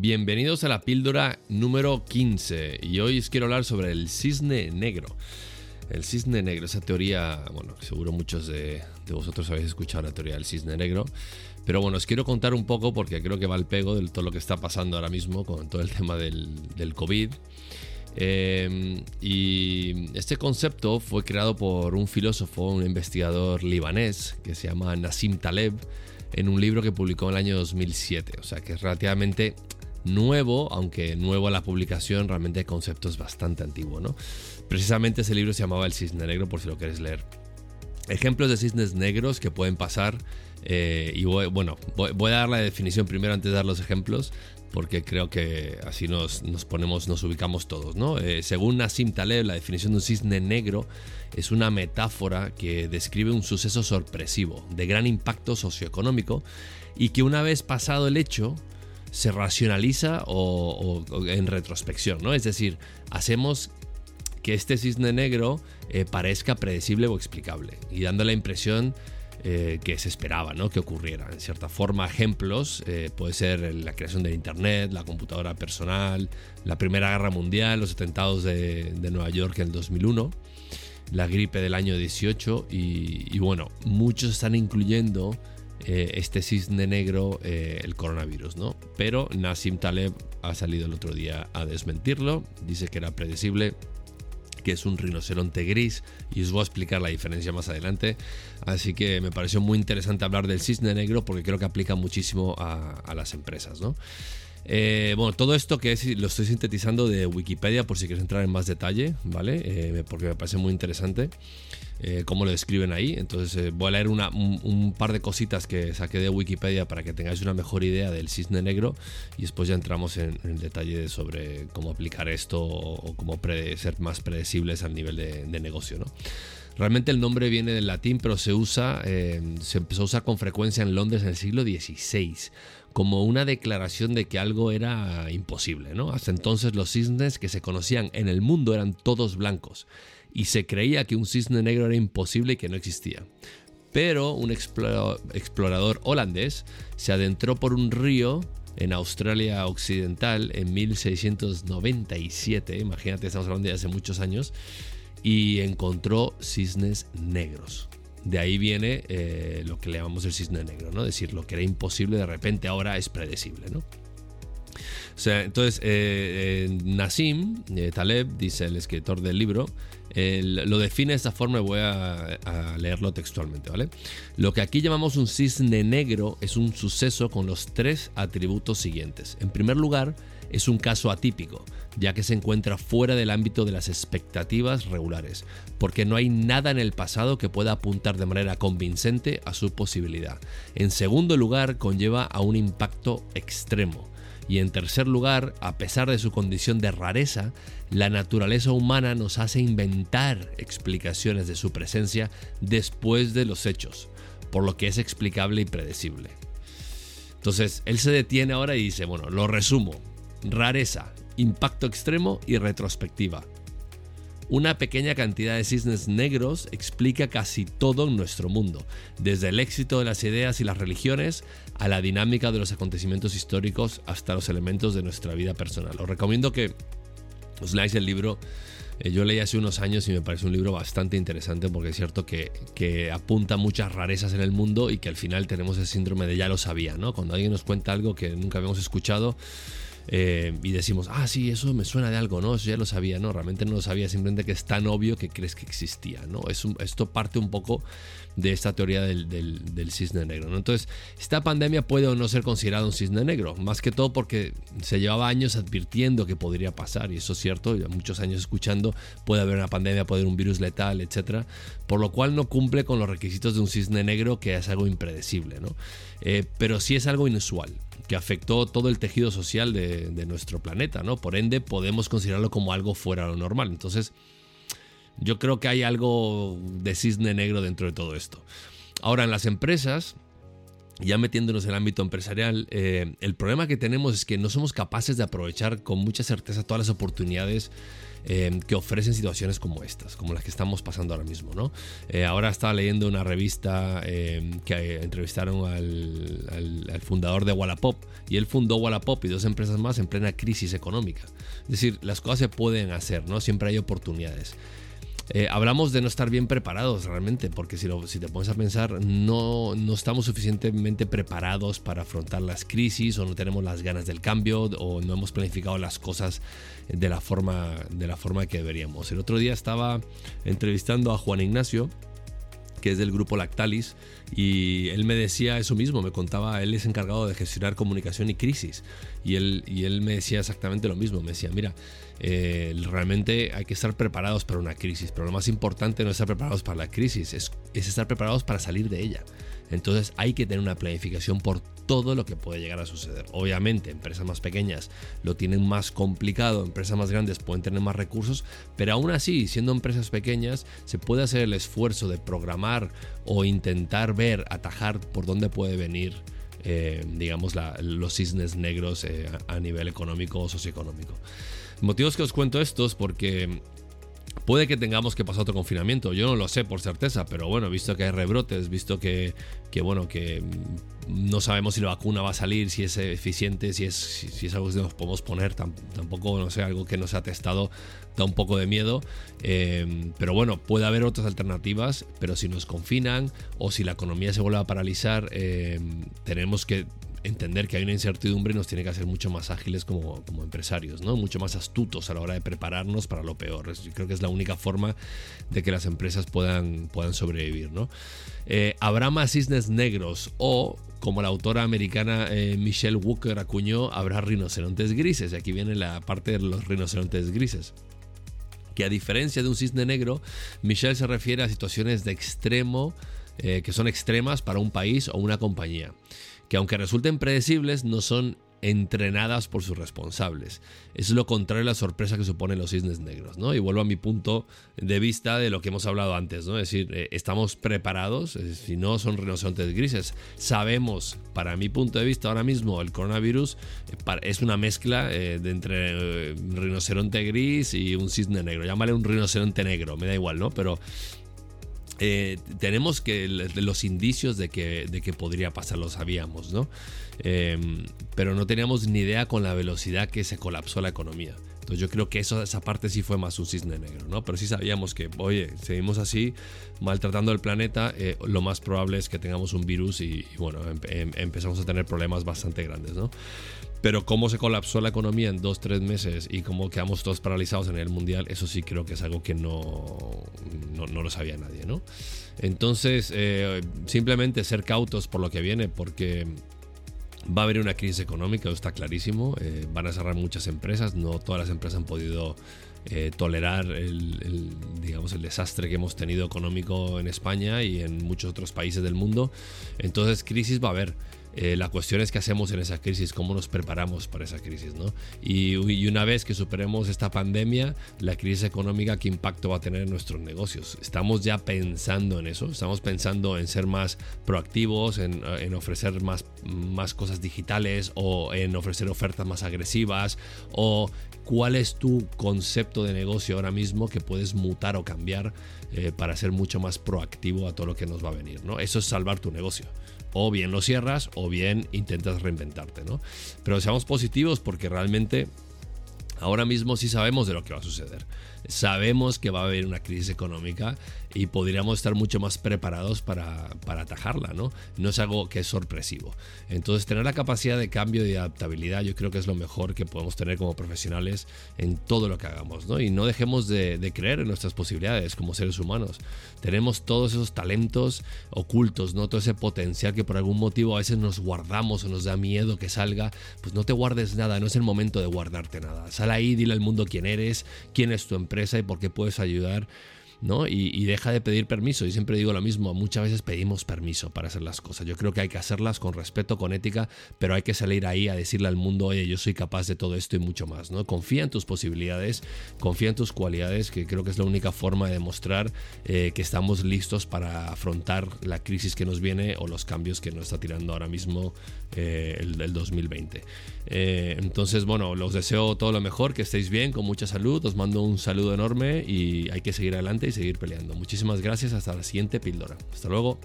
Bienvenidos a la píldora número 15 y hoy os quiero hablar sobre el cisne negro. El cisne negro, esa teoría, bueno, seguro muchos de, vosotros habéis escuchado la teoría del cisne negro, pero bueno, os quiero contar un poco porque creo que va al pego de todo lo que está pasando ahora mismo con todo el tema del, COVID. Eh, y este concepto fue creado por un filósofo, un investigador libanés que se llama Nassim Taleb en un libro que publicó en el año 2007. O sea que es relativamente nuevo, aunque nuevo a la publicación, realmente el concepto es bastante antiguo. ¿no? Precisamente ese libro se llamaba El Cisne Negro, por si lo queréis leer. Ejemplos de cisnes negros que pueden pasar. Eh, y bueno, voy, a dar la definición primero antes de dar los ejemplos porque creo que así nos, ponemos, nos ubicamos todos. ¿no? Eh, según Nassim Taleb, la definición de un cisne negro es una metáfora que describe un suceso sorpresivo, de gran impacto socioeconómico, y que una vez pasado el hecho, se racionaliza o, en retrospección, ¿no? Es decir, hacemos que este cisne negro eh, parezca predecible o explicable, y dando la impresión eh, que se esperaba ¿no? que ocurriera. En cierta forma, ejemplos eh, puede ser la creación del Internet, la computadora personal, la Primera Guerra Mundial, los atentados de, Nueva York en el 2001, la gripe del año 18 y, bueno, muchos están incluyendo eh, este cisne negro, el coronavirus, ¿no? Pero Nassim Taleb ha salido el otro día a desmentirlo, dice que era predecible que es un rinoceronte gris y os voy a explicar la diferencia más adelante. Así que me pareció muy interesante hablar del cisne negro porque creo que aplica muchísimo a, las empresas. ¿no? Eh, bueno, todo esto que lo estoy sintetizando de Wikipedia por si quieres entrar en más detalle, ¿vale? Eh, porque me parece muy interesante. Eh, cómo lo describen ahí. Entonces voy a leer un, par de cositas que saqué de Wikipedia para que tengáis una mejor idea del cisne negro y después ya entramos en, el detalle sobre cómo aplicar esto o, cómo ser más predecibles al nivel de, negocio. ¿no? Realmente el nombre viene del latín, pero se usa, eh, se empezó a usar con frecuencia en Londres en el siglo XVI como una declaración de que algo era imposible. ¿no? Hasta entonces los cisnes que se conocían en el mundo eran todos blancos y se creía que un cisne negro era imposible y que no existía. Pero un explorador holandés se adentró por un río en Australia Occidental en 1697, imagínate, estamos hablando de hace muchos años, y encontró cisnes negros. De ahí viene eh, lo que le llamamos el cisne negro, ¿no? Es decir, lo que era imposible de repente ahora es predecible, ¿no? O sea, entonces, eh, eh, Nassim Taleb, dice el escritor del libro, lo define de esta forma y voy a, leerlo textualmente, ¿vale? Lo que aquí llamamos un cisne negro es un suceso con los tres atributos siguientes. En primer lugar, es un caso atípico, ya que se encuentra fuera del ámbito de las expectativas regulares, porque no hay nada en el pasado que pueda apuntar de manera convincente a su posibilidad. En segundo lugar, conlleva a un impacto extremo y en tercer lugar, a pesar de su condición de rareza, la naturaleza humana nos hace inventar explicaciones de su presencia después de los hechos, por lo que es explicable y predecible. Entonces, él se detiene ahora y dice, bueno, lo resumo. Rareza, impacto extremo y retrospectiva. Una pequeña cantidad de cisnes negros explica casi todo en nuestro mundo, desde el éxito de las ideas y las religiones a la dinámica de los acontecimientos históricos hasta los elementos de nuestra vida personal. Os recomiendo que os leáis el libro. Eh, yo leí hace unos años y me parece un libro bastante interesante porque es cierto que, que, apunta muchas rarezas en el mundo y que al final tenemos el síndrome de ya lo sabía, ¿no? Cuando alguien nos cuenta algo que nunca habíamos escuchado, eh, y decimos, ah, sí, eso me suena de algo, ¿no? Eso ya lo sabía, ¿no? Realmente no lo sabía, simplemente que es tan obvio que crees que existía, ¿no? Es esto parte un poco de esta teoría del, cisne negro, ¿no? Entonces, esta pandemia puede o no ser considerada un cisne negro, más que todo porque se llevaba años advirtiendo que podría pasar, y eso es cierto, y muchos años escuchando, puede haber una pandemia, puede haber un virus letal, etcétera, por lo cual no cumple con los requisitos de un cisne negro, que es algo impredecible, ¿no? Eh, pero sí es algo inusual que afectó todo el tejido social de, nuestro planeta, ¿no? Por ende, podemos considerarlo como algo fuera de lo normal. Entonces, yo creo que hay algo de cisne negro dentro de todo esto. Ahora, en las empresas, ya metiéndonos en el ámbito empresarial, eh, el problema que tenemos es que no somos capaces de aprovechar con mucha certeza todas las oportunidades eh, que ofrecen situaciones como estas, como las que estamos pasando ahora mismo. ¿no? Eh, ahora estaba leyendo una revista que entrevistaron al, al, fundador de Wallapop y él fundó Wallapop y dos empresas más en plena crisis económica. Es decir, las cosas se pueden hacer, ¿no? siempre hay oportunidades. Eh, hablamos de no estar bien preparados realmente, porque si, si te pones a pensar, no, no estamos suficientemente preparados para afrontar las crisis o no tenemos las ganas del cambio o no hemos planificado las cosas de la forma, de la forma que deberíamos. El otro día estaba entrevistando a Juan Ignacio, que es del grupo Lactalis, y él me decía eso mismo, me contaba, él es encargado de gestionar comunicación y crisis, y él, y él me decía exactamente lo mismo, me decía, mira, eh, realmente hay que estar preparados para una crisis, pero lo más importante no es estar preparados para la crisis, es, estar preparados para salir de ella. Entonces hay que tener una planificación por todo lo que puede llegar a suceder. Obviamente, empresas más pequeñas lo tienen más complicado, empresas más grandes pueden tener más recursos, pero aún así, siendo empresas pequeñas, se puede hacer el esfuerzo de programar o intentar ver, atajar por dónde puede venir. Eh, digamos, los cisnes negros eh, a nivel económico o socioeconómico. Motivos que os cuento estos porque puede que tengamos que pasar otro confinamiento. Yo no lo sé por certeza, pero bueno, visto que hay rebrotes, visto que, que bueno, que no sabemos si la vacuna va a salir, si es eficiente, si es, si, es algo que nos podemos poner, tampoco, no sé, algo que no se ha testado, da un poco de miedo. Eh, pero bueno, puede haber otras alternativas, pero si nos confinan o si la economía se vuelve a paralizar, eh, tenemos que entender que hay una incertidumbre nos tiene que hacer mucho más ágiles como, empresarios, ¿no? mucho más astutos a la hora de prepararnos para lo peor. Creo que es la única forma de que las empresas puedan, puedan sobrevivir. ¿no? Eh, habrá más cisnes negros o, como la autora americana eh, Michelle Walker acuñó, habrá rinocerontes grises. Y aquí viene la parte de los rinocerontes grises que a diferencia de un cisne negro, Michelle se refiere a situaciones de extremo, eh, que son extremas para un país o una compañía que aunque resulten predecibles, no son entrenadas por sus responsables. Es lo contrario a la sorpresa que suponen los cisnes negros, ¿no? Y vuelvo a mi punto de vista de lo que hemos hablado antes, ¿no? Es decir, eh, estamos preparados, si no son rinocerontes grises. Sabemos, para mi punto de vista ahora mismo, el coronavirus eh, es una mezcla eh, de entre un rinoceronte gris y un cisne negro. Llámale un rinoceronte negro, me da igual, ¿no? Pero eh, tenemos que los indicios de que, de que podría pasar, lo sabíamos, ¿no? Em, pero no teníamos ni idea con la velocidad que se colapsó la economía. Entonces yo creo que eso, esa parte sí fue más un cisne negro, ¿no? Pero sí sabíamos que, oye, seguimos así, maltratando el planeta, eh, lo más probable es que tengamos un virus y, bueno, em, em, empezamos a tener problemas bastante grandes, ¿no? Pero cómo se colapsó la economía en dos, tres meses y cómo quedamos todos paralizados en el mundial, eso sí creo que es algo que no, no, lo sabía nadie, ¿no? Entonces, eh, simplemente ser cautos por lo que viene, porque va a haber una crisis económica, está clarísimo. Eh, van a cerrar muchas empresas, no todas las empresas han podido eh, tolerar el, digamos, el desastre que hemos tenido económico en España y en muchos otros países del mundo. Entonces, crisis va a haber. Eh, la cuestión es qué hacemos en esa crisis, cómo nos preparamos para esa crisis, ¿no? Y, una vez que superemos esta pandemia, la crisis económica, ¿qué impacto va a tener en nuestros negocios? Estamos ya pensando en eso, estamos pensando en ser más proactivos, en, ofrecer más, más cosas digitales o en ofrecer ofertas más agresivas o cuál es tu concepto de negocio ahora mismo que puedes mutar o cambiar eh, para ser mucho más proactivo a todo lo que nos va a venir, ¿no? Eso es salvar tu negocio o bien lo cierras o bien intentas reinventarte, ¿no? Pero seamos positivos porque realmente ahora mismo sí sabemos de lo que va a suceder. Sabemos que va a haber una crisis económica y podríamos estar mucho más preparados para, para atajarla, ¿no? No es algo que es sorpresivo. Entonces, tener la capacidad de cambio y adaptabilidad yo creo que es lo mejor que podemos tener como profesionales en todo lo que hagamos, ¿no? Y no dejemos de, de creer en nuestras posibilidades como seres humanos. Tenemos todos esos talentos ocultos, ¿no? Todo ese potencial que por algún motivo a veces nos guardamos o nos da miedo que salga. Pues no te guardes nada, no es el momento de guardarte nada. Sal ahí, dile al mundo quién eres, quién es tu empresa y por qué puedes ayudar ¿no? Y, deja de pedir permiso. Y siempre digo lo mismo, muchas veces pedimos permiso para hacer las cosas. Yo creo que hay que hacerlas con respeto, con ética, pero hay que salir ahí a decirle al mundo, oye, yo soy capaz de todo esto y mucho más, ¿no? Confía en tus posibilidades, confía en tus cualidades, que creo que es la única forma de demostrar eh, que estamos listos para afrontar la crisis que nos viene o los cambios que nos está tirando ahora mismo eh, el, el, 2020. Eh, entonces, bueno, los deseo todo lo mejor, que estéis bien, con mucha salud, os mando un saludo enorme y hay que seguir adelante y seguir peleando. Muchísimas gracias, hasta la siguiente píldora. Hasta luego.